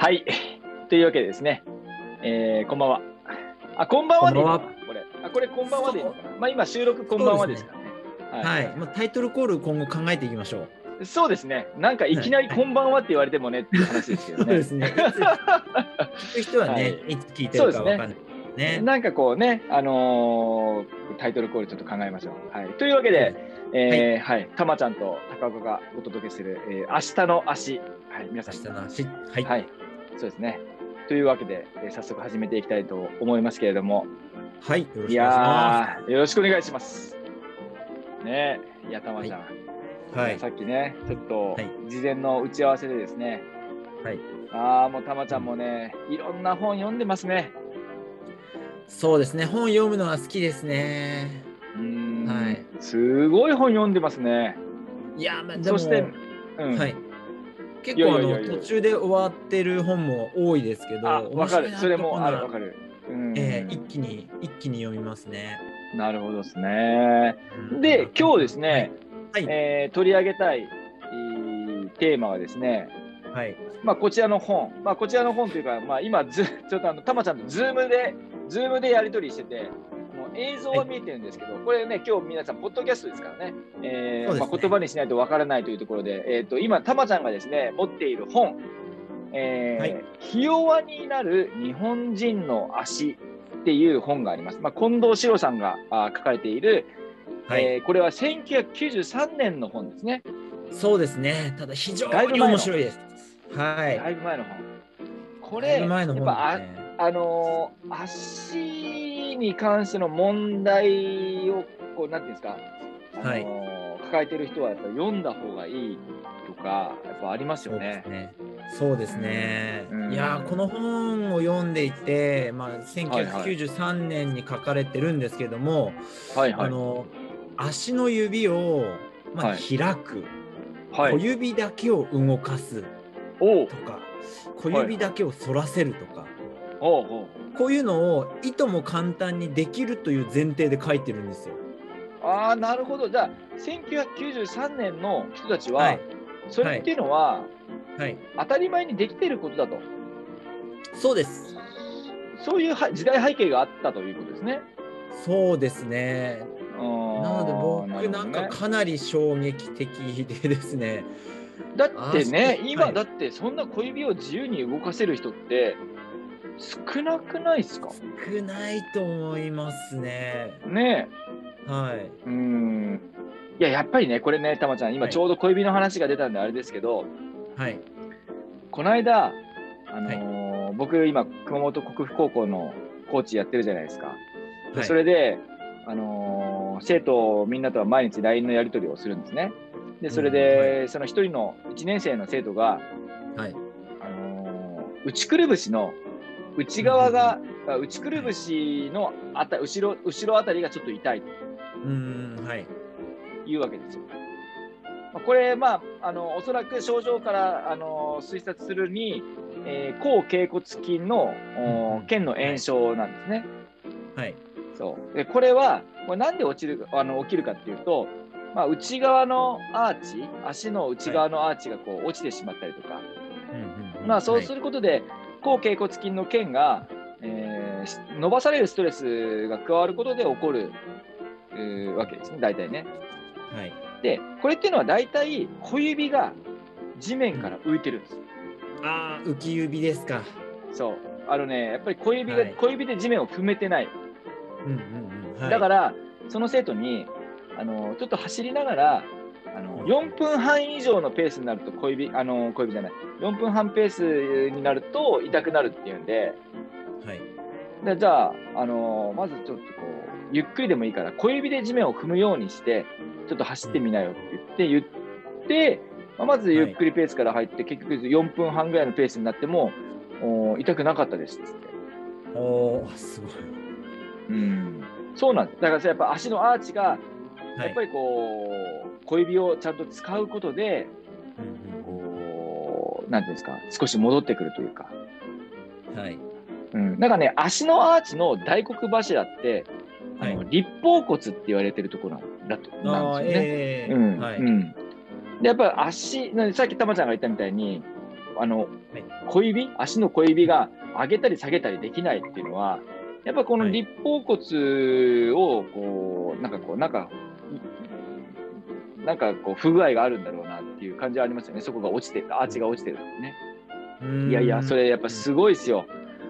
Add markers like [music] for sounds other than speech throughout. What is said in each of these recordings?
はい。というわけでですね、えー、こんばんは。あ、こんばんはでいいのかな？これ。あ、これこんばんはでいいのかな？まあ今収録こんばんはですからね。はい、まあ、タイトルコール今後考えていきましょう。そうですね。なんかいきなりこんばんはって言われてもねっていう話ですけどね。そうですね。聞く人はね、はいい、つ聞いてるかわかんない。ね。なんかこうね、あのータイトルコールちょっと考えましょう。はい。というわけで、えーはい、たまちゃんと高岡がお届けする、えー、明日の足。はい、皆さん。明日の話。はい。はい、そうですね。というわけで、えー早速始めていきたいと思いますけれども、はい。よろしくお願いしいまやー、よろしくお願いします。ねえ、いや、たまちゃん、す。はい。さっきね、ちょっとはい事前の打ち合わせでですね、はい。ああ、もうたまちゃんもね、いろんな本読んでますね。そうですね。本読むのは好きですね。うーん、はいすごい本読んでますね。いや、まあ。そして、うん、はい。結構あやいやいやの途中で終わってる本も多いですけど、あ、わかる。それもある、わる。かる。うん、えー一気に一気に読みますね。なるほどですね。うんで、今日ですね、はい。はい。えー取り上げたい、えーテーマはですね、はい。まあ、こちらの本、まあ、こちらの本というか、まあ、今ず、ちょっとあの、たまちゃんとズームで、ズームでやり取りしてて、映像は見えてるんですけど、これね、今日皆さん、ポッドキャストですからね、えーねまあ、言葉にしないとわからないというところで、えー、と今、たまちゃんがですね、持っている本、えーはいひ弱になる日本人の足っていう本があります。まあ、近藤史郎さんがあ書かれている、はい。えーこれは1993年の本ですね。そうですね。ただ非常に面白いです。はい。だいぶ前の本。これ、ぶ前の本やっぱあ。あのー足に関しての問題をこうなんていうんですか、あのー抱えてる人はやっぱ読んだ方がいいとかやっぱありますよね。ね。そうですね。うん。いやーこの本を読んでいて、まあ、はい1993年に書かれてるんですけども、はいはい。あの足の指を、まあ、はい。開く、小はい。指だけを動かすとか小指だけを反らせるとか、こういうのをいとも簡単にできるという前提で書いてるんですよ。ああなるほどじゃあ1993年の人たちは、はいそれっていうのは、はい、当たり前にできてることだとそうです。そういうは時代背景があったということですね。そうですね。ななので僕なんかねかなり衝撃的でですね。だってね今、はいだってそんな小指を自由に動かせる人って少なくないですか？少ないと思いますね。ねはい。え。うーん。いや、やっぱりね、これね、たまちゃん、今はいちょうど小指の話が出たんであれですけど、はい。この間、あのー僕、今、熊本国府高校のコーチやってるじゃないですか。ではいそれで、あのー生徒みんなとは毎日 LINE のやり取りをするんですね。で、それうんで、その一人の1年生の生徒が、はい。あのー内くるぶしの内側が、あ内くるぶしのあた後ろ後ろあたりがちょっと痛いとうーん、はい。いうわけですよ。まあこれ、まあ、あのおそらく症状からあの推察するに、えー後脛骨筋のおうん腱の炎症なんですね。はい。そうでこれはこれなんで落ちるあの起きるかっていうと、まあ、内側のアーチ足の内側のアーチがこう落ちてしまったりとか、うんうんまあ、そうする。ることで、後脛骨筋の腱が、えー伸ばされるストレスが加わることで起こる、わけですね、大体ね。はい。で、これっていうのは大体小指が地面から浮いてるんです。ああ、浮き指ですか。そう。あのね、やっぱり小指が、はい小指で地面を踏めてない。うんうんうん。はい、、だから、その生徒に、あのちょっと走りながら、4分半以上のペースになると小指、あの小指じゃない、4分半ペースになると痛くなるっていうんで、はい。でじゃあ、あのーまずちょっとこう、ゆっくりでもいいから、小指で地面を踏むようにして、ちょっと走ってみなよって言って、言って、まあまずゆっくりペースから入って、結局4分半ぐらいのペースになっても、お痛くなかったですっつって。おー、すごい。うん、そうなんです。だからさやっぱ足のアーチが、はい。やっぱりこう、小指をちゃんと使うことで、こう、なんていうんですか、少し戻ってくるというか。はい。うん、なんかね、足のアーチの大黒柱って、あのはい。立方骨って言われてるところだとなんですよね。ええうん。はい。うん、でやっぱり足、なさっきたまちゃんが言ったみたいに、あの、小指、足の小指が上げたり下げたりできないっていうのは、やっぱこのはい。立方骨をこう、なんかこう、なんか、なんかこう不具合があるんだろうなっていう感じはありますよね。そこが落ちてる、アーチが落ちてるね。いやいや、それやっぱすごいですよ。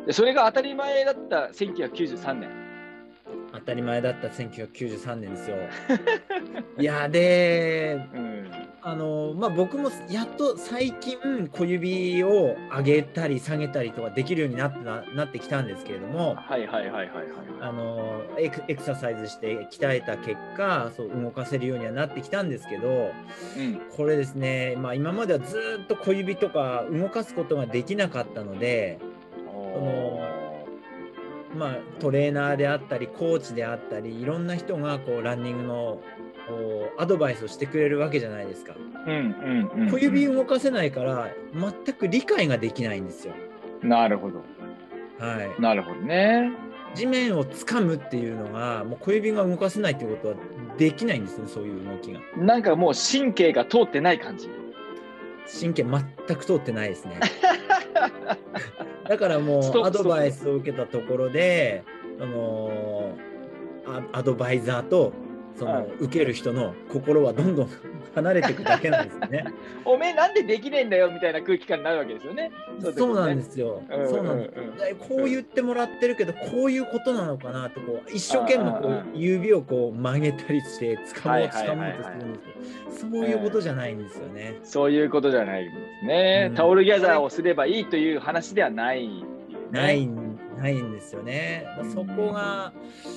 でそれが当たり前だった1993年。当たり前だった1993年ですよ。[laughs] いやでうん。あのまあ僕もやっと最近小指を上げたり下げたりとかできるようになってななってきたんですけれどもはいはいはいはいはい。あのエクササイズして鍛えた結果そう動かせるようにはなってきたんですけどうん。これですね、まあ、今まではずっと小指とか動かすことができなかったので、おまあ、トレーナーであったりコーチであったりいろんな人がこうランニングのアドバイスをしてくれるわけじゃないですか。小指動かせないから全く理解ができないんですよ。なるほど。はい、なるほどね。地面を掴むっていうのがもう小指が動かせないっていうことはできないんですねそういう動きが。なんかもう神経が通ってない感じ。神経全く通ってないですね。[laughs] [laughs] だからもうアドバイスを受けたところで、あのーアアドバイザーとその、はい受ける人の心はどんどん離れていくだけなんですよね。[laughs] おめえなんでできねえんだよみたいな空気感になるわけですよね。そうなんです。すよ。うんそうなんですこう言ってもらってるけどこういうことなのかなってこう一生懸命こう指をこう曲げたりして掴もう掴もうとするんですけどそういうことじゃないんですよね。そういうことじゃないんですね、うんタオルギャザーをすればいいという話ではないね、ないんないんですよね。そこが、うん、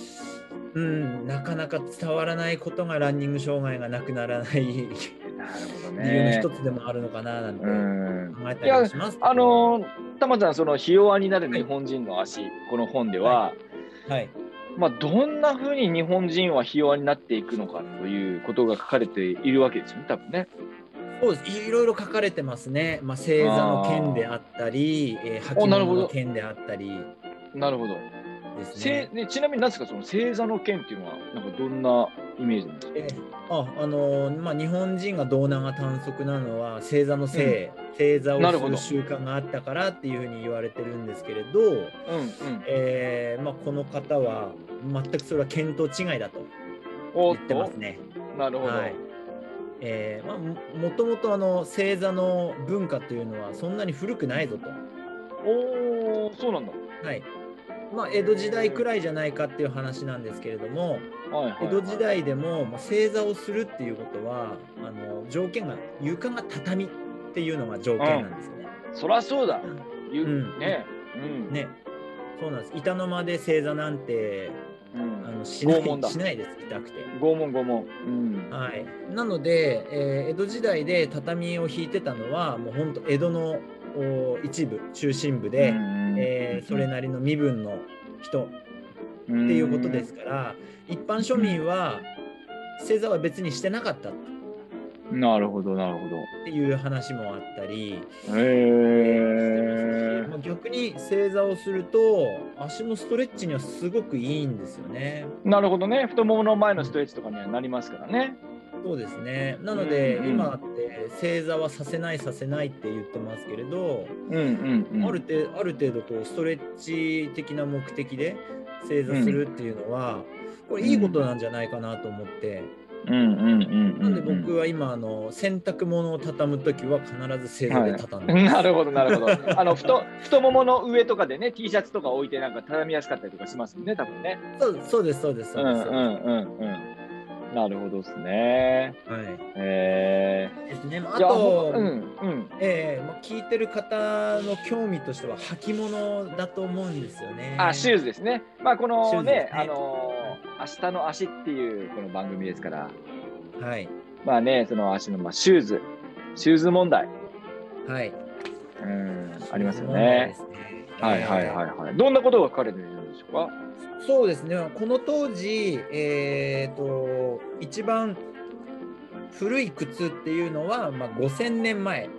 なかなか伝わらないことがランニング障害がなくならない理由なるほどのね一。つでもあるのかななんてうん考えたりもします。あのー、たまちゃん、そのひ弱になる日本人の足、この本では、はい、まあ、どんなふうに日本人はひ弱になっていくのかということが書かれているわけですよね、多分ね。そうですいろいろ書かれてますね。まあ、星座の剣であったり、えー、履物の剣であったりなるほど。ですせね。ねちなみに何ですか、その星座の剣っていうのは、なんかどんなイメージなんですか？えーああのーまあ、日本人が胴長短足なのは星座の星、星座なるほどをする習慣があったからっていうふうに言われてるんですけれど、うんうん。えーまあ、この方は全くそれは見当違いだと言ってます、ね。なるほど。はいえーまあ、ももともとあの星座の文化というのはそんなに古くないぞと。おお、そうなんだ。はいまあ、江戸時代くらいじゃないかっていう話なんですけれどもはいはいはい江戸時代でもまあ星座をするっていうことはあの条件が床が畳っていうのが条件なんですよね。そりゃそうだ。ゆうんね。うん。ねそうなんです板の間で星座なんてうんあのしないしないです痛くて。拷問拷問。うん。はい、なので、えー江戸時代で畳を引いてたのはもう本当江戸のお一部中心部で、えーそれなりの身分の人っていうことですから、一般庶民は星座は別にしてなかったっなるほど、なるほど。ていう話もあったり、へまあ逆に星座をすると足のストレッチにはすごくいいんですよね。ーなるほどね。太ももの前のストレッチとかにはなりますからね。そうですね。なので、うんうん今って星座はさせないさせないって言ってますけれど、うんうんうん。ある程度ある程度こうストレッチ的な目的で正座するっていうのは、これいいことなんじゃないかなと思って、うんうんうんうん。なんで僕は今あの洗濯物を畳む時は必ず正座で畳んでます、[laughs] なるほど、なるほど。あの太太ももの上とかでね、T シャツとか置いてなんか畳みやすかったりとかしますよね、多分ね。そうそうですそうですうんそうです、うんうんうん。なるほどですね。はいえですね。まあと、うんうん。えーまあ、聞いてる方の興味としては履物だと思うんですよね。あ、シューズですね。まあ、このね、ねあのー明日の足っていうこの番組ですから、はいまあね、その足の、まあ、シューズ、シューズ問題、はいうん、ありますよね。すねはいはいはいはい。どんなことが書かれているんでしょうか？そうですね、この当時、えー、と一番古い靴っていうのは、まあ、5000年前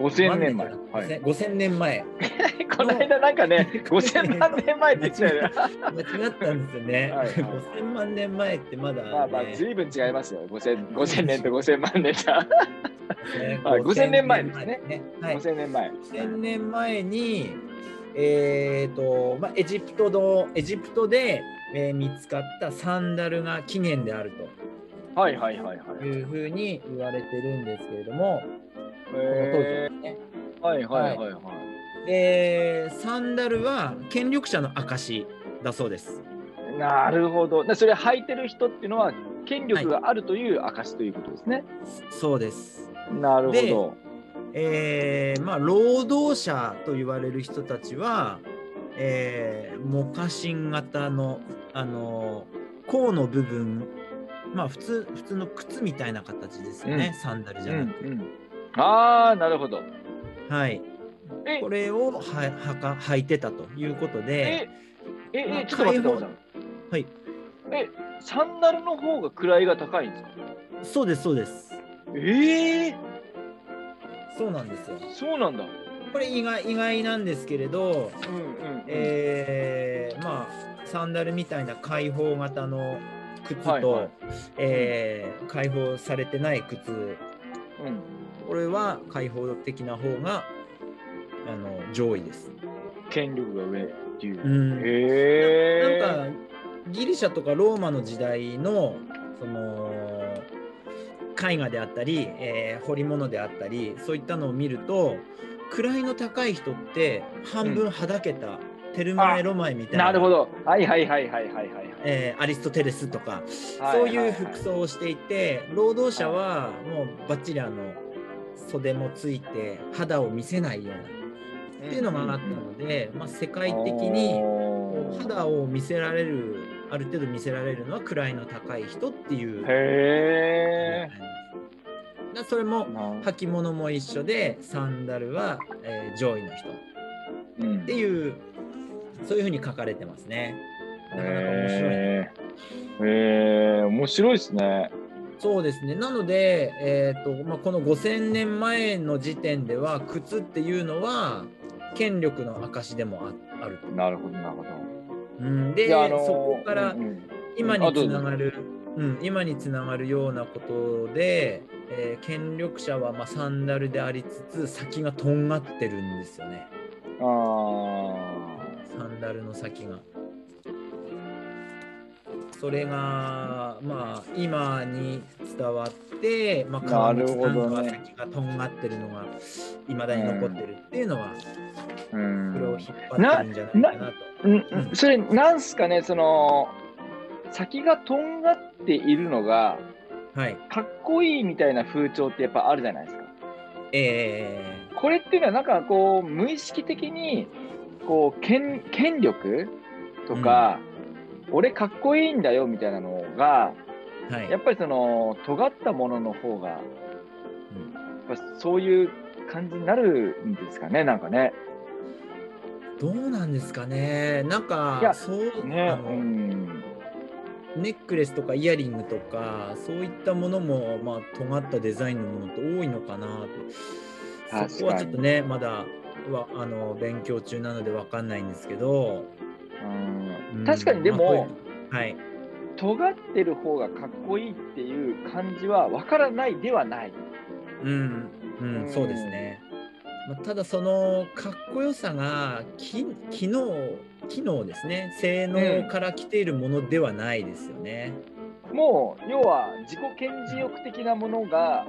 5000年前。はい、5000年前。[laughs] この間なんかね、[laughs] 5000万年前って言っちゃうよ。間違ったんですよね。はい、5000万年前ってまだ、ね、まあまあ、ずいぶん違いますよ。5000, 5000年と5000万年じゃ。[laughs] 5000年前ですね。はい、5000年前。5000年前に、えっ、ー、と、まあ、エジプトの、エジプトで、えー、見つかったサンダルが起源であると。はいはいはいはい。いうふうに言われてるんですけれども、えー、ね。はいはいはいはい。で、サンダルは権力者の証だそうです。なるほど。それ履いてる人っていうのは権力があるという証ということですね。はい、そうです。なるほど。えー、まあ労働者と言われる人たちは、えー、モカシン型のあの甲の部分まあ普通普通の靴みたいな形ですよね、うん、サンダルじゃなくて。うんうんああ、なるほど。はい。これをははか履いてたということで。え、え、え、ちょっと待ってください。はい。え、サンダルの方が位が高いんですか？そうです、そうです。ええー、そうなんですよ。そうなんだ。これ意外意外なんですけれど、うんうん、えー、まあサンダルみたいな開放型の靴と、はいはい、えー、開放されてない靴、うん、これは開放的な方があの上位です。権力が上っていう。うん、へなんかギリシャとかローマの時代のその絵画であったり、えー、彫り物であったりそういったのを見ると位の高い人って半分はだけた、うん、テルマエ・ロマエみたいな。なるほど。はいはいはいはいはいはい。えー、アリストテレスとか、そういう服装をしていて、労働者はもうバッチリあの袖もついて肌を見せないようなっていうのがあったので、まあ、世界的に肌を見せられるある程度見せられるのは位の高い人っていう。へだそれも履物も一緒でサンダルは、えー、上位の人っていう、うん、そういうふうに書かれてますね。なかなか面白い。へえー、面白いですね。そうですね。なので、えーとまあ、この5000年前の時点では靴っていうのは権力の証でもあると。なるほど、なるほど。うん、で、あのー、そこから今につながる、うん、今につながるようなことで、えー、権力者はまあサンダルでありつつ先がとんがってるんですよね。あサンダルの先が。それがまあ今に伝わって、まあ、川口さんの先がとんがってるのがいまだに残ってるっていうのは、うん、それを引っ張ってるんじゃないかなと。うん、それなんすかねその先がとんがっているのが、はい、かっこいいみたいな風潮ってやっぱあるじゃないですか。えー、これっていうのはなんかこう無意識的にこう権権力とか、うん。俺かっこいいんだよみたいなのが、はい、やっぱりその尖ったものの方が、うん、そういう感じになるんですかねなんかね。どうなんですかね。なんかいやそうね、うん、ネックレスとかイヤリングとかそういったものも、まあ、尖ったデザインのものって多いのかなって。そこはちょっとねまだはあの勉強中なので分かんないんですけど。うん、確かにでも、まあ、はい、尖ってる方がかっこいいっていう感じは分からないではない。うん、うん、そうですね。まあ、ただそのかっこよさが機機能機能ですね性能から来ているものではないですよね。うん、もう要は自己顕示欲的なものが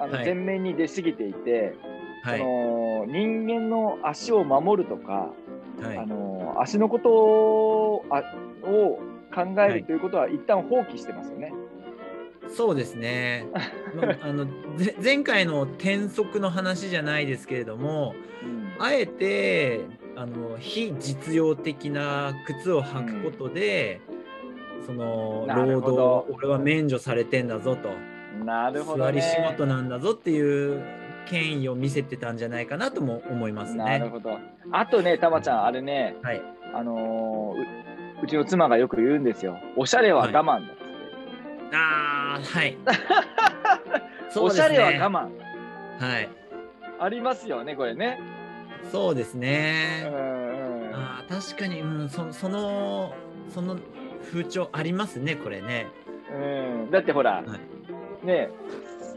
あの前面に出過ぎていて、はい、その人間の足を守るとか、はい、あの足のことをあを考えるということは一旦放棄してますよね。そうですね、まあ、[laughs] あの前回の転足の話じゃないですけれども、うん、あえてあの非実用的な靴を履くことで、うん、その労働俺は免除されてんだぞと。なるほど、ね、座り仕事なんだぞっていう権威を見せてたんじゃないかなとも思いますね。なるほど。あとね、たまちゃん、あれね、はい、あのー、うちの妻がよく言うんですよ。おしゃれは我慢だ。はい、ああ、はい。[laughs] おしゃれは我慢。はい。ありますよね、これね。そうですうね。んうんあー確かに、うん、そそのその風潮ありますねこれね。うん、だってほら、はいね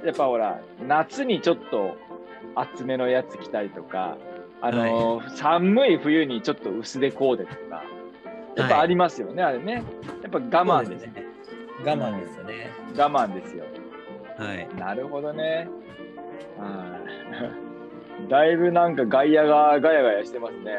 やっぱほら夏にちょっと厚めのやつ着たりとか、あのー寒い冬にちょっと薄手コーデとかやっぱありますよね、あれねやっぱ我慢ですね。我慢ですよね。我慢ですよ。はい。なるほどね。はい。[laughs] だいぶなんか外野がガヤガヤしてますね。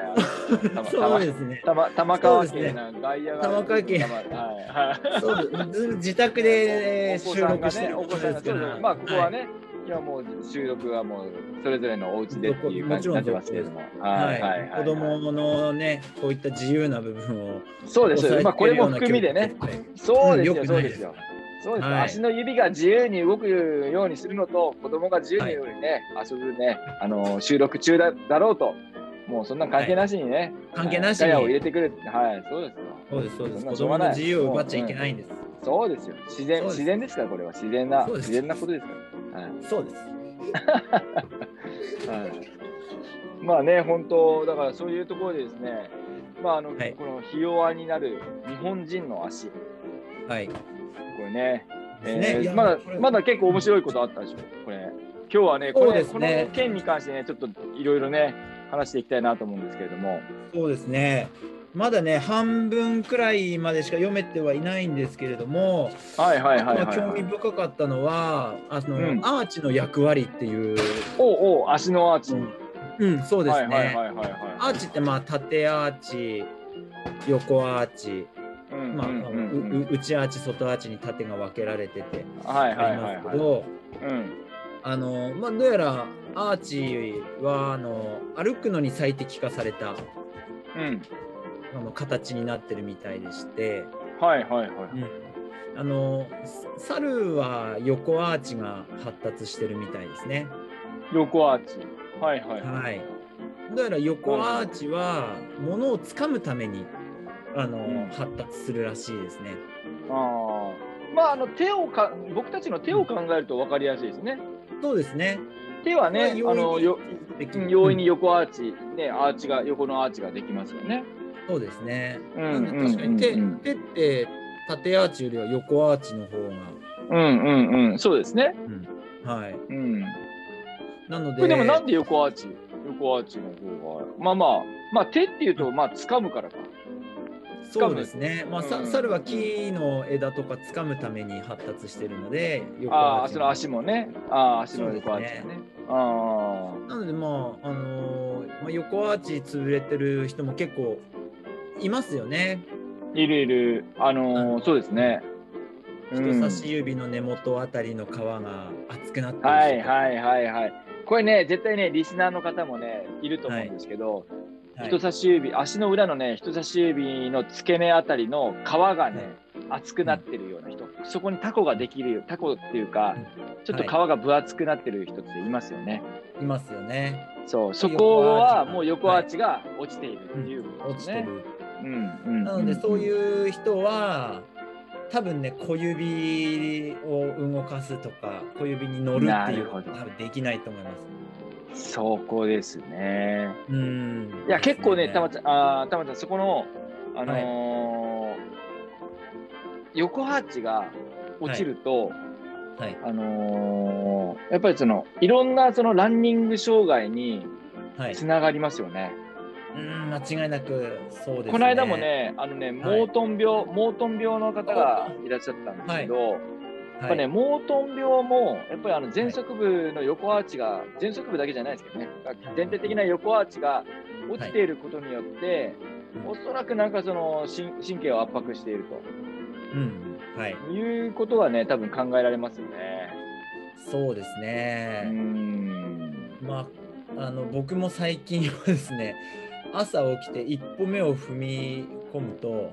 [laughs] そうですね。たま玉川家な外野が玉川家はい。はい。そうです。ず自宅で、[laughs] 収録してる。お子さんが、そうですまあ、ここはね、今もう収録はもうそれぞれのお家でっていう感じになってますけれども、はい、はい。はい子供のね、こういった自由な部分をそうです。抑えてまあ、これも含みでね、そうですよ、そうですよ。そうです、はい。足の指が自由に動くようにするのと、子供が自由にね、遊ぶね、あの収録中だだろうと、もうそんな関係なしにね、関係なしに。を入れてくる、はい、そうですよ。そうです、そうです。子供の自由を奪っちゃいけないんです。そうですよ、自然、自然ですから、これは。自然な、自然なことですから。はい。そうです。[laughs] はい、まあね、本当、だからそういうところでですね、まああのはい。このひ弱になる日本人の足、こはい。れね、えーまだまだ結構面白いことあったでしょ、これ。今日はね、これねこの件に関してね、ちょっといろいろね、話していきたいなと思うんですけれども、そうですね。まだね、半分くらいまでしか読めてはいないんですけれども、はいはいはいはい、まあ興味はい。深かったのは、あの、うんアーチの役割っていう。おうおう、足のアーチ。うん、そうですね。はいはいはいはいはい。アーチってまあ縦アーチ、横アーチ、まあ、内アーチ、外アーチに縦が分けられててあり。ますけど、うん。あのまあ、どうやらアーチはあの歩くのに最適化されたうん。あの形になってるみたいでして、はいはいはい。あの猿は横アーチが発達してるみたいですね。横アーチ。はいはい。はい、どうやら横アーチは物を掴むためにあの、ん発達するらしいですね。ああ。まあ、あの手をか、僕たちの手を考えると分かりやすいですね。そうですね。手はね、あの、よ、容易に横アーチ、ね、アーチが、横のアーチができますよね。そうですね。うんなんで確かに手,、うんうん手って縦アーチよりは横アーチの方が、うんうんうん、そうですね。はい。うん。なので、でもなんで横アーチ横アーチの方が、まあまあ、まあ手っていうと、まあ掴むからか。そうですね。まあ、さうん猿は木の枝とか掴むために発達してるので、横ああ、その足もね。ああ、足の横アーチがそうね。あなので、まあ、あのーまあ、横アーチ潰れてる人も結構いますよね。あ、いるいる。あのーそうですね。うん人差し指の根元あたりの皮が厚くなってる人とかはいはいはいはい。これね、絶対ね、リスナーの方もね、いると思うんですけど、はい人差し指、足の裏のね、人差し指の付け根あたりの皮がね、厚くなってるような人、そこにタコができるよ、タコっていうか、ちょっと皮が分厚くなってる人っていますよね。いますよね。そう、そこはもう横アーチが落ちているっていうこと落ですね。うんなので、そうういう人は、多分ね、小指を動かすとか、小指に乗るっていうこと多分できないと思います。ん、そこですね。うん。いや、結構ね、たまちちゃん、あーたまちゃん、そこの、あのー横アーチが落ちると、ゃん。はい。あのーやっぱりその、いろんなそのランニング障害にはい。つながりますよね。うん、間違いなくそうですね。この間も、ね、あのね、モートン病、モートン病の方がいらっしゃったんですけど、やっぱね、モートン病も、やっぱりあの前足部の横アーチが、前足部だけじゃないですけどね、全体的な横アーチが落ちていることによって、おそらくなんかその神神経を圧迫しているうん、はい。ということはね、多分考えられますよね。そうですね。ん。まあ、あの僕も最近はですね、朝起きて一歩目を踏み込むと、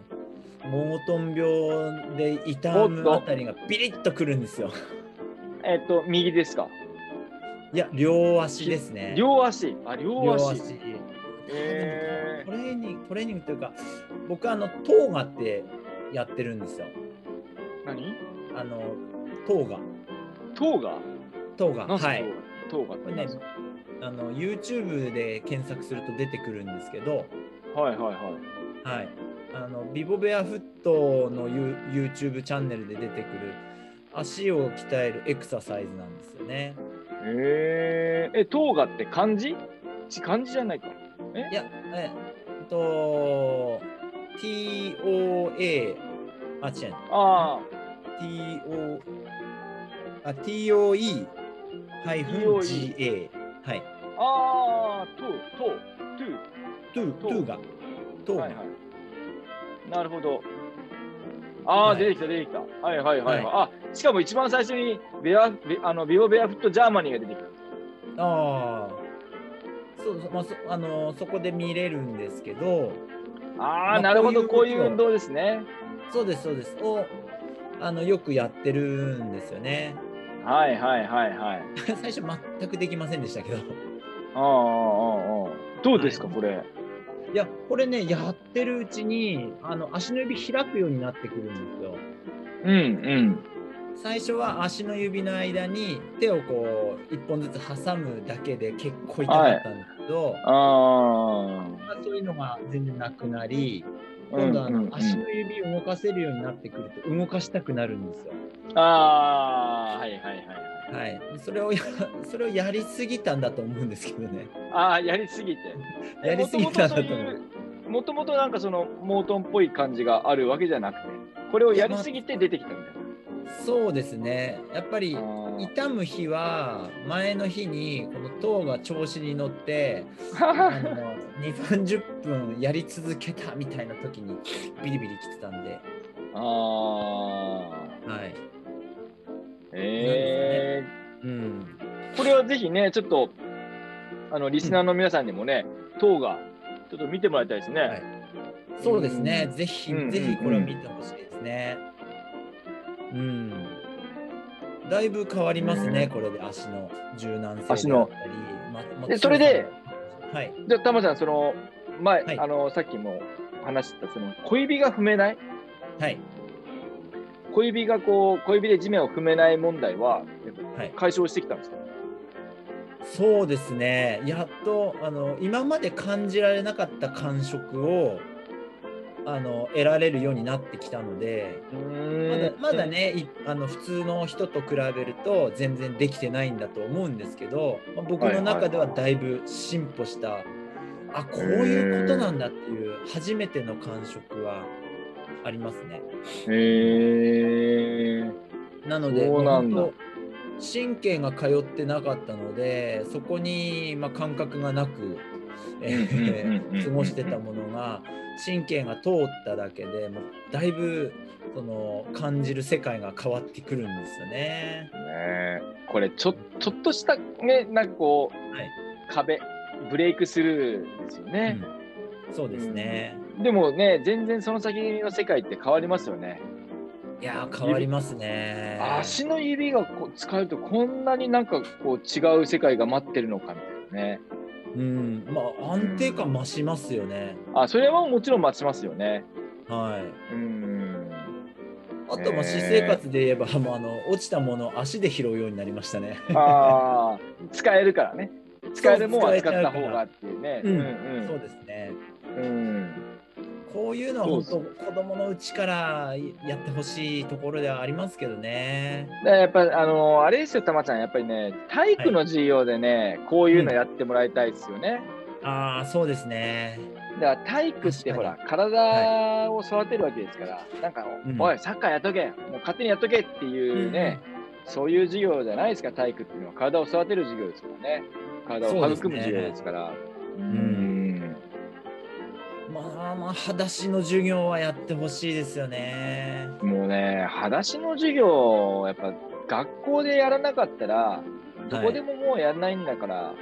モートン病で痛むあたりがビリッとくるんですよ。[laughs] えっと、右ですか？いや、両足ですね。両足？あ、両足。トレーニング、トレーニングというか、僕あの、トーガってやってるんですよ。ー、何？あの、トーガ。トーガ？何すかはい。塔がこれね、あの YouTube で検索すると出てくるんですけど、はいはいはい。はい、あのビボベアフットの You- YouTube チャンネルで出てくる足を鍛えるエクササイズなんですよね。へえ。え、トーガって漢字？ち漢字じゃないか。いや、えっと、TOA、あ、違う、あ TO、あ、TOE ハイフン GA。はい。あ。あゥトゥ、トゥが。トゥが。はいはい。なるほど。ああ、はい出てきた、出てきた。はいはいはい。はいあ、しかも一番最初にベア、ベあのビオベアフットジャーマニーが出てきた。ああ。そうそう、まあ、そあのそこで見れるんですけど、あまああ、なるほど、ここういう運動ですね。そうです、そうです。をあのよくやってるんですよね。はいはいはいはい。[laughs] 最初全くできませんでしたけど。ああ、ああ、ああ。どうですか、はいこれ？いや、これね、やってるうちに、あの足の指開くようになってくるんですよ。うんうん。最初は足の指の間に手をこう、一本ずつ挟むだけで結構痛かったんですけど、あまあそういうのが全然なくなり、あ。今度は足の指を動かせるようになってくると、動かしたくなるんですよ。ああ、はいはいはい。はい。それをや、[laughs] それをやりすぎたんだと思うんですけどね。ああ、やりすぎて。[laughs] やりすぎたんだと思う。う。もともとなんかそのモートンっぽい感じがあるわけじゃなくて、これをやりすぎて出てきたみたいそうですね。やっぱり痛む日は前の日にこの糖が調子に乗って [laughs] あの2、30分やり続けたみたいな時にビリビリきてたんで、あはい。ー。えうん。ー、これはぜひね、ちょっと、あの、リスナーの皆さんにもね、塔が、ちょっと見てもらいたいですね。はいそうですね。ぜひ、うんぜひこれを見てほしいですね。うん。だいぶ変わりますね、これで足の柔軟性。足のままでそれで、はい。じゃあ、たまちゃん、その、前、はいあの、さっきも話した、その、小指が踏めないはい。小指がこう、小指で地面を踏めない問題は、はい。解消してきたんですか？そうですね。やっとあの今まで感じられなかった感触をあの得られるようになってきたので、まだまだね、いあの普通の人と比べると全然できてないんだと思うんですけど、まあ僕の中ではだいぶ進歩した、あこういうことなんだっていう初めての感触はありますね。へえ。なので、そうなんだ神経が通ってなかったので、そこに、まあ、感覚がなく、えうんうんうんうんうんー過ごしてたものが、神経が通っただけでもうだいぶその感じる世界が変わってくるんですよね。ねえこれちょちょっとしたねなんかこう、はい壁ブレイクスルーですよね、うんそうですね。でもね全然その先の世界って変わりますよね、いやー変わりますね。足の指がこう使うとこんなになんかこう違う世界が待ってるのかみたいなね。うん、まあ安定感増しますよね。あそれはもちろん待ちますよね。はい。うん。あとまあ私生活で言えば、もうあの落ちたものを足で拾うようになりましたね。ああ使えるからね。使えるもんは使った方がっていうね。うん。うんそうですね。うんうんこういうのは本そ当子供のうちからやってほしいところではありますけどね。やっぱあのあれですよ、たまちゃん、やっぱりね、体育の授業でね、こういうのやってもらいたいですよね。ああ、そうですね。だから体育ってほら、確体を育てるわけですから、なんか、うんおい、サッカーやっとけ、もう勝手にやっとけっていうね、そういう授業じゃないですか、体育っていうのは。体を育てる授業ですからね。体を育む授業ですから。うんまあまあ、裸足の授業はやってほしいですよね。もうね、裸足の授業、やっぱ学校でやらなかったら、どこでももうやらないんだから、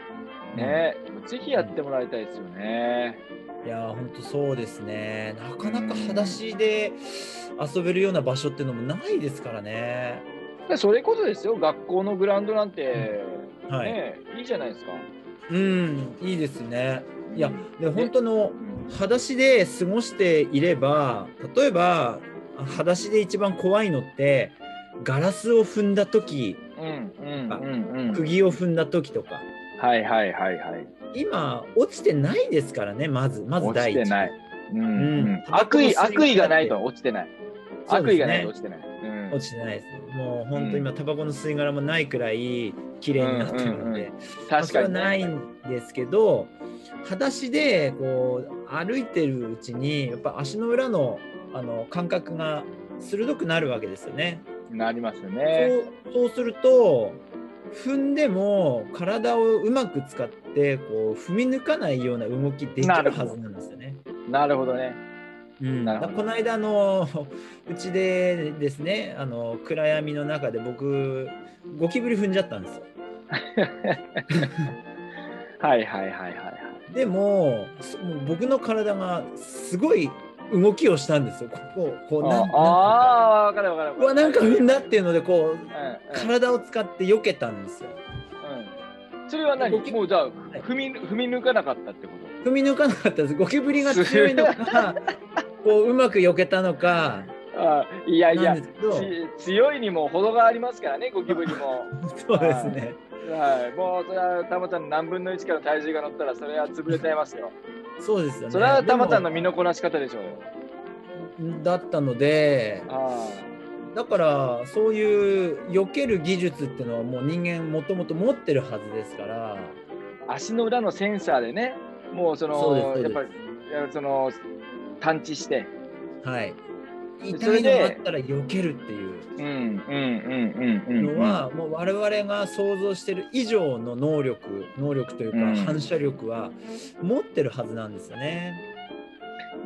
ね、ぜひやってもらいたいですよね。いやー、本当そうですね。なかなか裸足で遊べるような場所っていうのもないですからね。でそれこそですよ、学校のグラウンドなんて、はい。ね、いいじゃないですか。うん、いいですね。いやうん、で本当の裸足で過ごしていれば、例えば、裸足で一番怖いのって、ガラスを踏んだ時うんうん。釘を踏んだ時とか、はいはいはいはい。今落ちてないですからねまずまず落第一ちてない。うん悪意悪意がないと落ちてない。悪意がないと落ちてない。うん落ちてないですもう本当今タバコの吸い殻もないくらい綺麗になってるので、うん確かにね。ないんですけど裸足でこう歩いてるうちにやっぱ足の裏のあの感覚が鋭くなるわけですよね。なりますよね。そうすると踏んでも体をうまく使ってこう踏み抜かないような動きできるはずなんですよね。なるほどね。うん、この間あの [laughs] うちでですねあの暗闇の中で僕ゴキブリ踏んじゃったんですよ。は [laughs] いはいはいはいはい。でも僕の体がすごい動きをしたんですよ。こここうなんああー、わかるわかるわかる。うわなんか踏んだっていうのでこううんうん体を使って避けたんですよ。うんそれは何？もうじゃあい踏み踏み抜かなかったってこと？踏み抜かなかったです。ゴキブリが強いのか [laughs] こううまく避けたのかあーいやいや強いにも程がありますからね、ゴキブリも。[laughs] そうですね。はい、もうそれはたまちゃんの何分の1から体重が乗ったらそれは潰れちゃいますよ。そうですよね。それはたまちゃんので身のこなし方でしょうだったのであだからそういう避ける技術っていうのはもう人間もともと持ってるはずですから。あ足の裏のセンサーでね、もうそのやっぱりその探知して、はい。そ痛いのがあったら避けるっていううんうんうんうんうんうん。のは、もう我々が想像してる以上の能力能力というかうん反射力は持ってるはずなんですよね。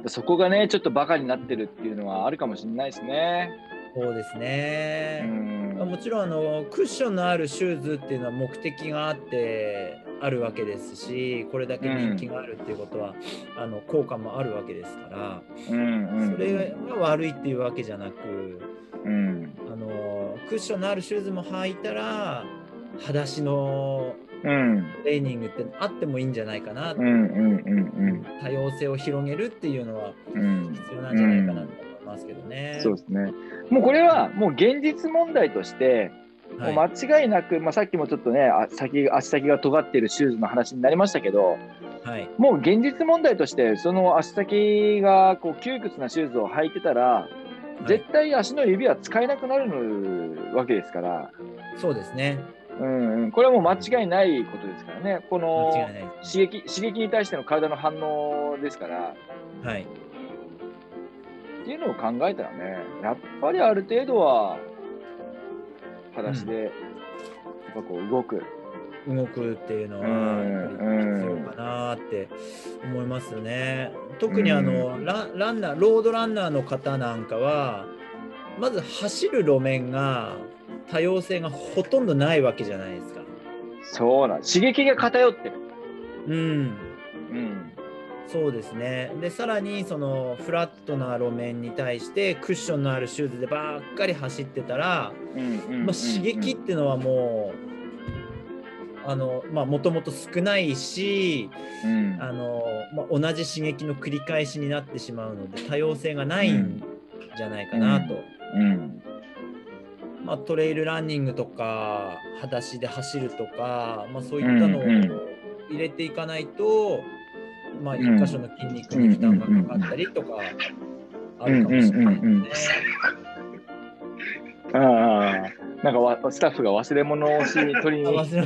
そこがね、ちょっとバカになってるっていうのはあるかもしれないですね。そうですうね。んまあもちろんあのクッションのあるシューズっていうのは目的があってあるわけですしこれだけ人気があるっていうことは、あの効果もあるわけですからうんうんそれが悪いっていうわけじゃなくうん。あのクッションのあるシューズも履いたら裸足のうん。トレーニングってあってもいいんじゃないかな、うんうんうん多様性を広げるっていうのはうん。うん必要なんじゃないかなと思いますけどね。そうですね。もうこれはもう現実問題として、はいもう間違いなく、まあ、さっきもちょっとね、あ先足先が尖っているシューズの話になりましたけど、はいもう現実問題として、その足先がこう窮屈なシューズを履いてたら、絶対足の指は使えなくなるわけですから、そうですね。うんうん、これはもう間違いないことですからね、こ間の。刺激刺激に対しての体の反応ですから。はい。っていうのを考えたらね、やっぱりある程度は、裸足で、やっぱこう動く。動くっていうのはうんやっぱり必要かなって思いますよね。特にあの、ランランナーロードランナーの方なんかはまず走る路面が多様性がほとんどないわけじゃないですか。そうなん刺激が偏ってる。うん、うん。そうですね。でさらにそのフラットな路面に対してクッションのあるシューズでばっかり走ってたら、うんうんまあ、刺激っていうのはもうあのまあもともと少ないしうん。あの、まあ、同じ刺激の繰り返しになってしまうので多様性がないんじゃないかなと、うん。まあ、トレイルランニングとか裸足で走るとか、まあ、そういったのをうんうん。入れていかないと、まあ、うん一箇所の筋肉に負担がかかったりとかあるかもしれないですね。ああ、なんかわスタッフが忘れ物をしに取りに。[laughs] お疲れ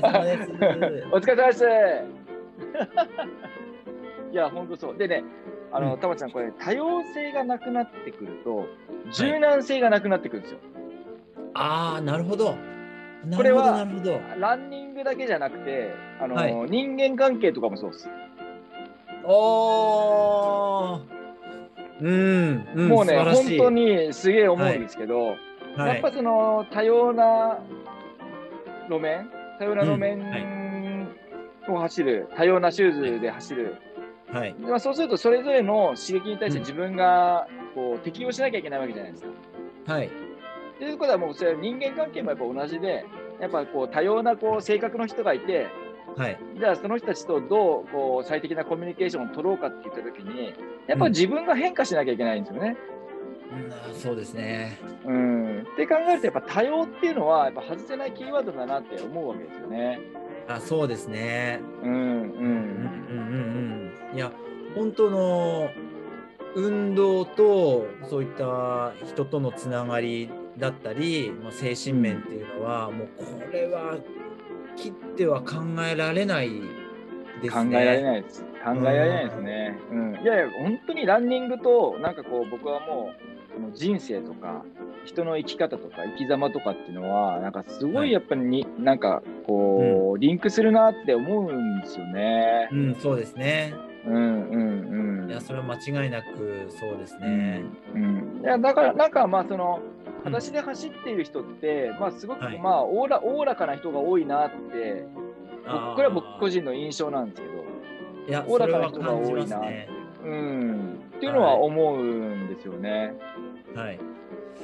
様です。お疲れ様です。[laughs] いや、本当そう。でね、あの、うんたまちゃん、これ、多様性がなくなってくると、柔軟性がなくなってくるんですよ。ああ、なるほど。なこれはなるほど。ランニングだけじゃなくて、あの、はい。人間関係とかもそうです。おー。うん、うん、もうね、本当にすげえ思うんですけど、はい。やっぱその多様な路面、多様な路うんは面を走る、多様なシューズで走る、はい、まあ、そうするとそれぞれの刺激に対してうん。自分がこう適応しなきゃいけないわけじゃないですか。はい、ということはもうそれは人間関係もやっぱ同じで、やっぱこう多様なこう性格の人がいて、はい、じゃあその人たちとどうこう最適なコミュニケーションを取ろうかって言ったときに、やっぱ自分が変化しなきゃいけないんですよね。うんそうですね。うん。ん、って考えるとやっぱ多様っていうのはやっぱ外せないキーワードだなって思うわけですよね。あそうですね。うんうんうんうんうんうん。いや本当の運動とそういった人とのつながりだったり、まあ、精神面っていうのは、もうこれは切っては考えられないです考ね。えられないです。考えられないですね。うん、いやいや、本当にランニングと、なんかこう、僕はもう、その人生とか、人の生き方とか、生き様とかっていうのは、なんかすごはいいやっぱりに、なんかこう、リンクするなって思うんですよね。うん、そうですね。うんうんうん。いや、それは間違いなくそうですね。うん、いやだからなんかまあその裸足で走っている人って、まあすごくはい。まあおおらおおらかな人が多いなって、これは僕個人の印象なんですけど、いや、おおらかな人が多いなますね。うん、っていうのは思うんですよね。はい。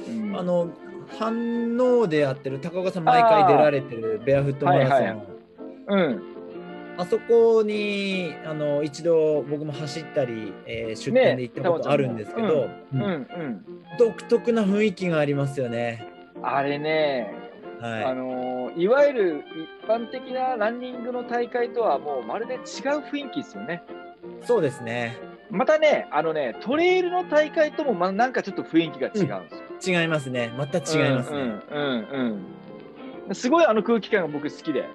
うん、あの反応でやってる高岡さん毎回出られてるベアフットマラソン、はいはい。あうん、そこにあの一度僕も走ったり、えー出店で行ったことあるんですけど、うん、うんうん、独特な雰囲気がありますよね。あれね、はい、あのーいわゆる一般的なランニングの大会とはもうまるで違う雰囲気ですよね。そうですね。またね、あのね、トレイルの大会ともまなんかちょっと雰囲気が違うんですよ。違いますね。また違いますね。うんうんうんうん。すごいあの空気感が僕好きで。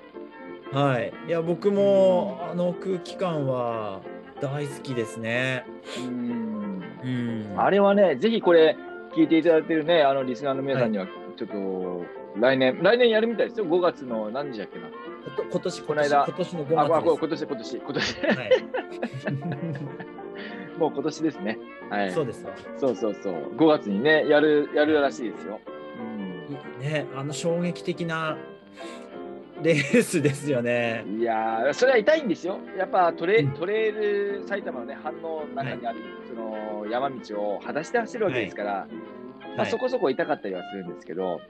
はい。いや僕もあの空気感は大好きですね。うん。うん。あれはね、ぜひこれ聞いていただいてるね、あのリスナーの皆さんにはちょっと来年、来年やるみたいですよ。5月の何日だっけな。こと今年この間今年の5あ、あ今年、今年、今年。はい。[laughs] もう今年ですね。はい。そうですよ。そうそうそう。5月にね、やる、やるらしいですよ。ね、あの衝撃的なレースですよね。いやー、それは痛いんですよ。やっぱトレ,、うんトレイル埼玉のね、反応の中にある、その山道を裸足で走るわけですから、まあ、はいそこそこ痛かったりはするんですけど、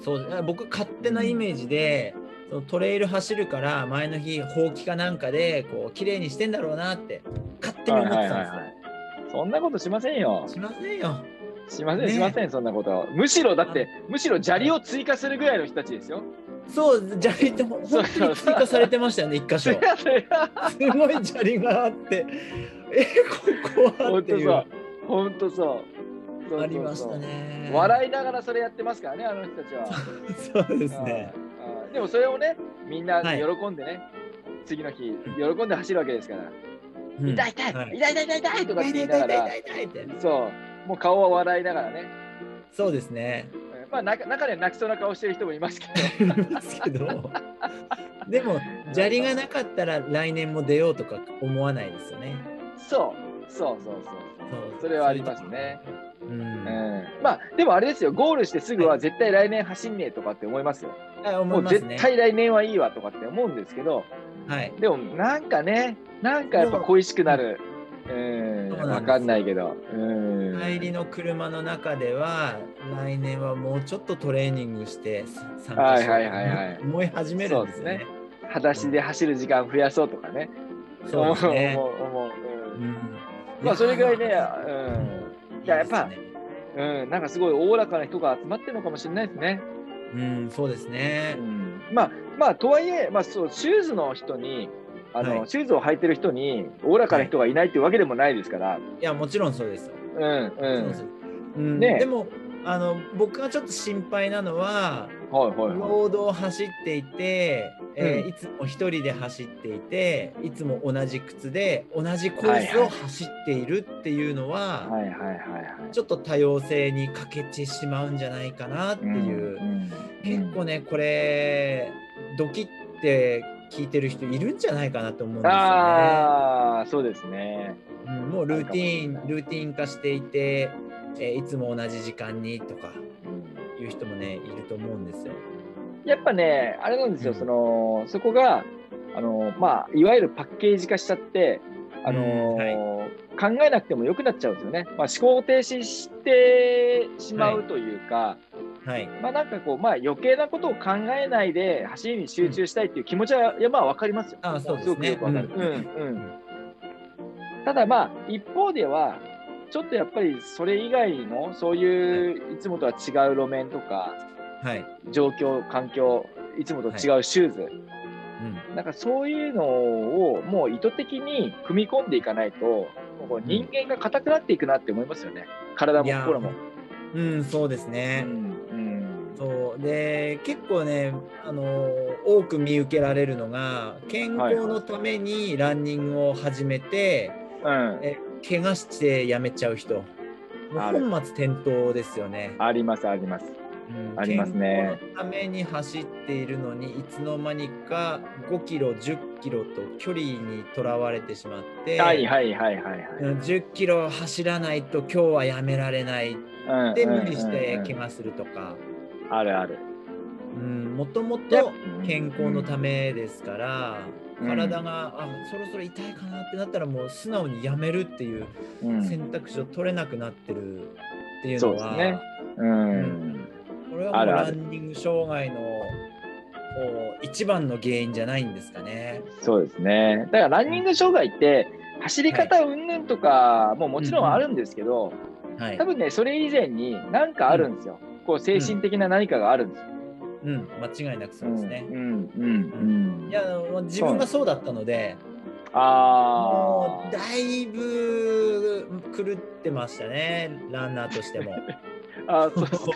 そう僕勝手なイメージで、そのトレイル走るから前の日ほうきかなんかでこう綺麗にしてんだろうなって勝手に思ってたんですよ。そんなことしませんよ。しませんよ。しません、ねしません、そんなこと。むしろだって、むしろ砂利を追加するぐらいの人たちですよ。そう砂利って本当に追加されてましたよね一箇所。[laughs] すごい砂利があって [laughs] えここはっていう。。本当そう。そうそうそうありましたね。笑いながらそれやってますからね、あの人たちは。そうですね。でもそれをね、みんなはい喜んでね、次の日、喜んで走るわけですから、うん痛い痛い、はい痛い痛い痛い痛いとか言いながら。そう、もう顔は笑いながらね、そうですね。うんまあ中中では泣きそうな顔してる人もいますけど、でも砂利がなかったら来年も出ようとか思わないですよね。そう、そうそうそうそうそれはありますね。ううんん、まあでもあれですよ、ゴールしてすぐは絶対来年走んねえとかって思いますよ。あ思も絶いうますね。対来年はいいわとかって思うんですけど、はい。でもなんかね、なんかやっぱ恋しくなる。うわかんないけど。うん。帰りの車の中では来年はもうちょっとトレーニングして参加しようはいはいはいはいと思い始めるんですよね。裸足で走る時間増やそうとかね。そうですね。思う思う。うんうんまあそれぐらいね、うん。いいややっぱうん、なんかすごいおおらかな人が集まってるのかもしれないですね。うん、そうですうね。ん、まあまあとはいえ、まあそうシューズの人に。あの、はい。シューズを履いてる人におおらかな人がいないっていうわけでもないですから、いや、もちろんそうですよ。うんうん、うんねでもあの僕がちょっと心配なのは、はいはいはい。ロードを走っていて、えーうん。いつも一人で走っていていつも同じ靴で同じコースを走っているっていうのは、はいはいはいはい。ちょっと多様性に欠けてしまうんじゃないかなっていう、ん。結構ねこれドキって聞いてる人いるんじゃないかなと思うんですよね。ああ、そうですね。うんもうルーティンルーティン化していて、えーいつも同じ時間にとかうんいう人もねいると思うんですよ。やっぱね、あれなんですよ、うんそのそこがあの、まあ、いわゆるパッケージ化しちゃって、あのうん考えなくてもよくなっちゃうんですよね。まあ、思考停止してしまうというか、はい、まあなんかこう、まあ、余計なことを考えないで走りに集中したいっていう気持ちは、まあ分かりますよ。あそうですねごくよくわかる。うんただまあ一方ではちょっとやっぱりそれ以外のそういういつもとは違う路面とかはい。状況環境いつもと違うシューズ、うん。なんかそういうのをもう意図的に組み込んでいかないと人間が硬くなっていくなって思いますよね体も心も。うん、そうですうね。んうんそう。で結構ねあの多く見受けられるのが健康のためにランニングを始めて、うん、え怪我してやめちゃう人。本末転倒ですよね。ありますあります。うん。ありますね。健康のために走っているのにいつの間にか5キロ10キロと距離にとらわれてしまって、はいはいはいはいはい。うん10キロ走らないと今日はやめられない。うんで無理してうんうん怪我するあるある。もともいやと健康のためですから、うん体があそろそろ痛いかなってなったらもう素直にやめるっていううん選択肢を取れなくなってるっていうのは、ね。うん。これはもうランニング障害の一番の原因じゃないんですかね。そうですね。だからランニング障害って走り方云々とかももちろんあるんですけど、はい多。分ねそれ以前に何かあるんですよ。こう精神的な何かがあるんですよ。うん、間違いなくそうですね。うんうんうん。いやもう自分がそうだったので、もあうだいぶ狂ってましたね、ランナーとしても。[laughs] あ。そうそう。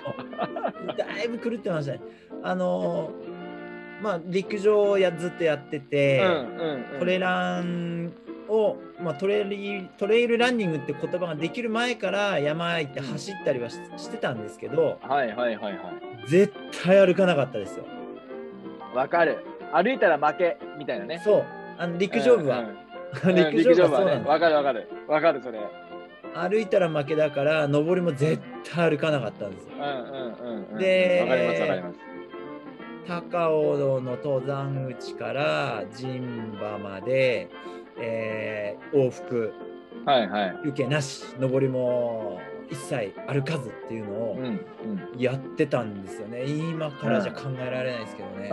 [laughs] だいぶ狂ってましたね。あのまあ陸上をやずっとやってて、うんうんうん。トレランを、まあ、トレリトレイルランニングって言葉ができる前から山行って走ったりはししてたんですけどはいはいはいはい。絶対歩かなかったですよ。わかる。歩いたら負けみたいなね。そうあの陸上部は、うんうんうん [laughs] 陸上部はそうなんね。わかるわかる。わかるそれ。歩いたら負けだから上りも絶対歩かなかったんですよ。うんうんうんうん。でわかりますわかります。高尾の登山口から陣馬まで、えー往復はいはい。休憩なし上りも一切歩かずっていうのをうんうん。やってたんですよね今からじゃ考えられないですけどね。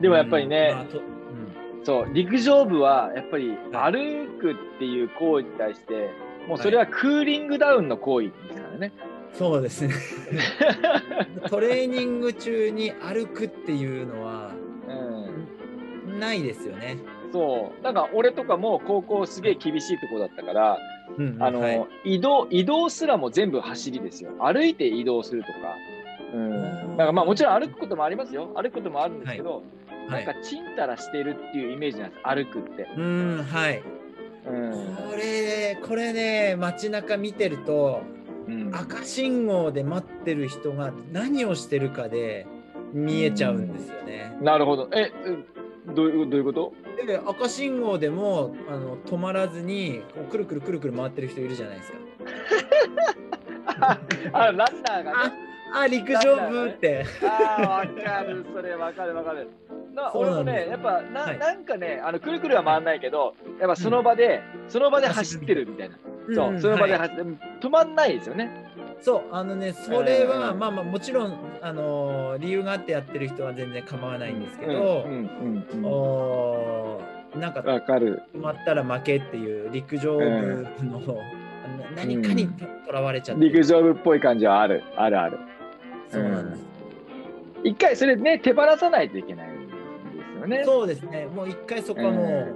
でもやっぱりね、うんまあとうんそう陸上部はやっぱりは歩くっていう行為に対して、もうそれはクーリングダウンの行為ですからね。そうですね [laughs] トレーニング中に歩くっていうのはうん。ないですよね。そう。なんか俺とかも高校すげえ厳しいところだったから、うんあの、はい移動移動すらも全部走りですよ。歩いて移動するとか。うん。だからまあもちろん歩くこともありますよ。歩くこともあるんですけど、はいなんかちんたらしてるっていうイメージなんです。歩くって。うんはいうん。これこれね街中見てるとうん赤信号で待ってる人が何をしてるかで見えちゃうんですよね。なるほど。え、うんどういうどういうこと？で赤信号でもあの止まらずにこうくるくるくるくる回ってる人いるじゃないですか。[laughs] ああランナーがあね。あ陸上部って。ああ、わかる。それわかるわかる。な俺もね、やっぱな,、はいなんかね、あのくるくるは回らないけど、やっぱその場で、その場で走ってるみたいな。そう、んその場ではい走って、止まんないですよね。そうあのねそれは、うんまあまあもちろんあの理由があってやってる人は全然構わないんですけど、うんうんうんおーなんかわかる。止まったら負けっていう陸上部の、な何かにととらわれちゃってる陸上部っぽい感じはある。あるある。そうなんです、一回それね、手放さないといけないんですよね。そうですねもう一回そこはも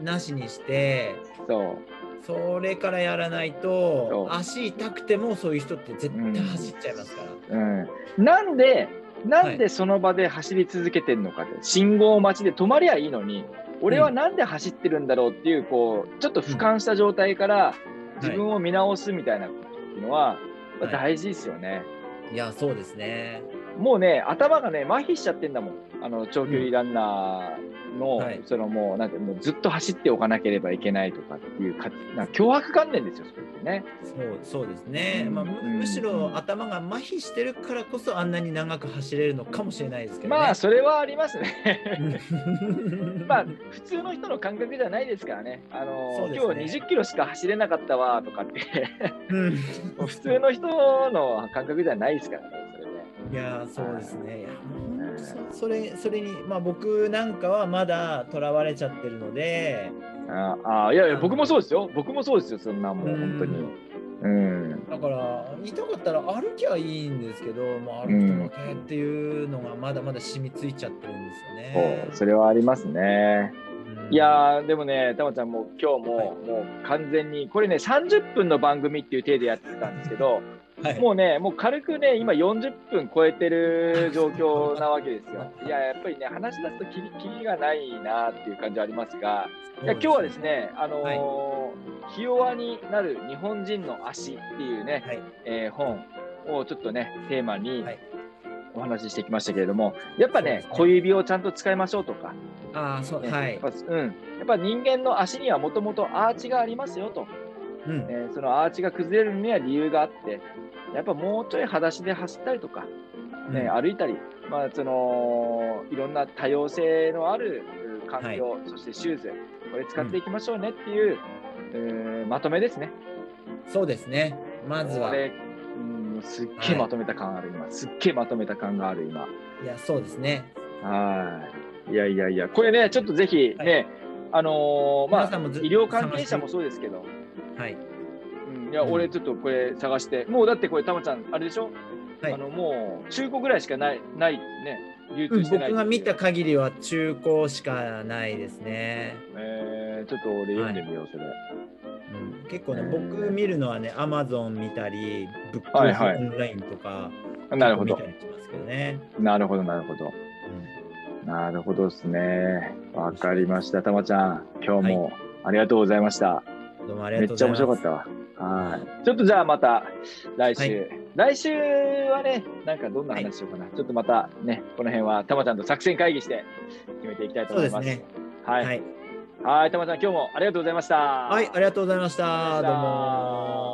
うなしにして、そう。それからやらないと足痛くてもそういう人って絶対走っちゃいますから、うん、なんで、なんでその場で走り続けてるのかって、信号待ちで止まりゃいいのに、俺はなんで走ってるんだろうっていう、こう、ちょっと俯瞰した状態から自分を見直すみたいなことっていうのは、はい。大事ですよね。いやそうですね。もうね、頭がね、麻痺しちゃってんだもん。あの長距離ランナーの、はいそのもう、なんてもうずっと走っておかなければいけないとかっていうか、な脅迫観念ですよ、それってね。そうそうですね、まあ、むうんむしろ頭が麻痺してるからこそあんなに長く走れるのかもしれないですけどね。まあ、それはありますね。う [laughs] んまあ、普通の人の感覚じゃないですからね。あのね今日20キロしか走れなかったわとかって、[laughs] 普通の人の感覚じゃないですからね。いやそうですね。そそれそれにまあ僕なんかはまだとらわれちゃってるので、ああいやいや僕もそうですよ。僕もそうですよそんなもう本当に。うん。だから言いたかったら歩きはいいんですけどもう歩くと負けっていうのがまだまだ染みついちゃってるんですよね。そうそれはありますね。いやでもね、たまちゃんも今日も、はい、もう完全に、これね、30分の番組っていう体でやってたんですけど、はい、もうね、もう軽くね、今40分超えてる状況なわけですよ。[laughs] いや、やっぱりね、話し出すときりきりがないなっていう感じはありますが、いや今日はですね、あのーはい、ひ弱になる日本人の足っていうね、はい、えー、本をちょっとね、テーマに、お話ししてきましたけれども、やっぱね、ね。小指をちゃんと使いましょうとか、あそう、ね、はい、やっぱ,、うん、やっぱ人間の足にはもともとアーチがありますよと、うんえー、そのアーチが崩れるには理由があって、やっぱもうちょい裸足で走ったりとか、ね、うん、歩いたり、まあ、そのいろんな多様性のある環境、はい、そしてシューズ、これ使っていきましょうねっていう、うん、まとめですね。そうですね、まずは。うんすっげえまとめた感ある、はい、今。すっげえまとめた感がある、今。いや、そうですね。はい。いやいやいや、これね、ちょっとぜひね、はい、あのー、まあ、医療関係者もそうですけど、はい。うん、いや、俺ちょっとこれ探して、もうだってこれ、たまちゃん、あれでしょ、はい、あのもう中古ぐらいしかない、ないね、流通してない、僕が見た限りは中古しかないですね。えー、ちょっと俺読んでみよう、はい、それ。うん、結構ね、僕見るのはね、アマゾン見たり、ブックオンラインとか、はいはい、なるほどね。なるほど、なるほど。なるほどですね。わかりました。たまちゃん、今日もありがとうございました。はい、どうもありがとうございました。めっちゃ面白かったわ。はい。ちょっとじゃあまた来週、はい、来週はね、なんかどんな話しようかな。はい、ちょっとまたね、この辺はたまちゃんと作戦会議して決めていきたいと思います。すね、はい。はい、たまちゃん、今日もありがとうございました。はい、ありがとうございました。どうも。